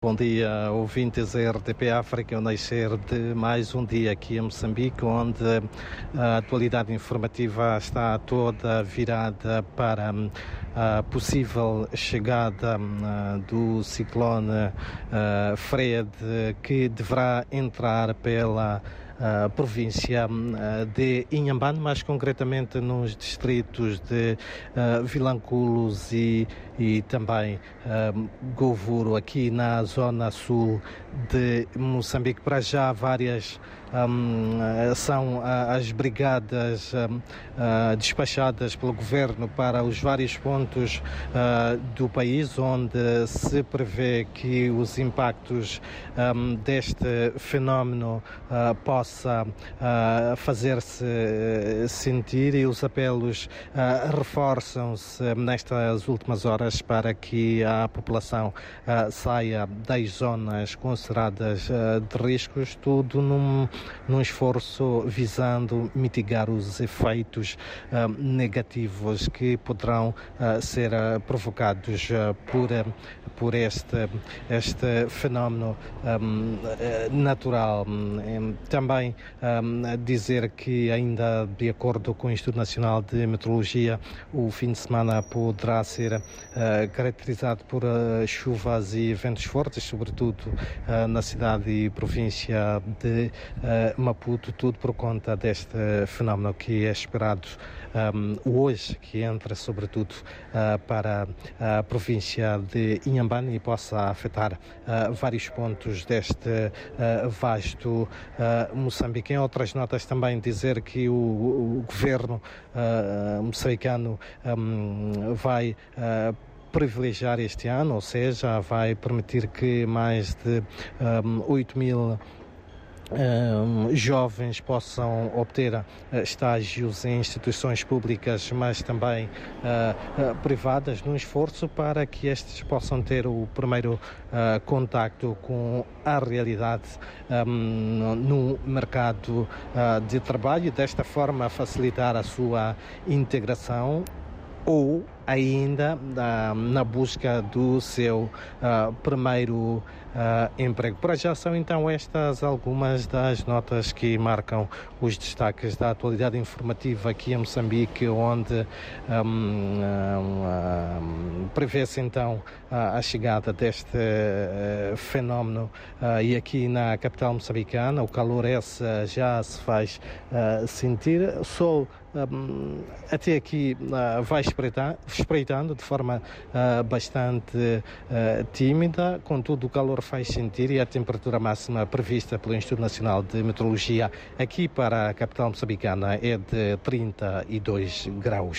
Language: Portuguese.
Bom dia, ouvintes da RTP África, o nascer de mais um dia aqui em Moçambique, onde a atualidade informativa está toda virada para a possível chegada do ciclone Fred, que deverá entrar pela uh, província de Inhambane, mais concretamente nos distritos de uh, Vilanculos e, e também uh, Govuro, aqui na zona sul de Moçambique. Para já, várias um, são as brigadas um, despachadas pelo governo para os vários pontos do país, onde se prevê que os impactos um, deste fenómeno possam possa uh, fazer-se eh, sentir. E os apelos uh, reforçam-se nestas últimas horas para que a população uh, saia das zonas consideradas de riscos, tudo num, num esforço visando mitigar os efeitos negativos que poderão ser provocados por, por este, este fenómeno um, natural. Também também um, dizer que, ainda de acordo com o Instituto Nacional de Meteorologia, o fim de semana poderá ser uh, caracterizado por uh, chuvas e ventos fortes, sobretudo uh, na cidade e província de Maputo, tudo por conta deste fenómeno que é esperado um, hoje, que entra sobretudo para a província de Inhambane e possa afetar vários pontos deste vasto Moçambique. Em outras notas também dizer que o, o governo uh, moçambicano um, vai uh, privilegiar este ano, ou seja, vai permitir que mais de um, 8 mil Uh, jovens possam obter uh, estágios em instituições públicas, mas também uh, privadas, num esforço para que estes possam ter o primeiro contacto com a realidade um, no mercado de trabalho desta forma facilitar a sua integração ou ainda na, na busca do seu uh, primeiro uh, emprego. Para já são então estas algumas das notas que marcam os destaques da atualidade informativa aqui em Moçambique, onde um, um, prevê-se então a chegada deste uh, fenómeno e aqui na capital moçambicana o calor esse já se faz sentir. Sol um, até aqui vai espreitar espreitando de forma uh, bastante uh, tímida, contudo o calor faz sentir e a temperatura máxima prevista pelo Instituto Nacional de Meteorologia aqui para a capital moçambicana é de 32 graus.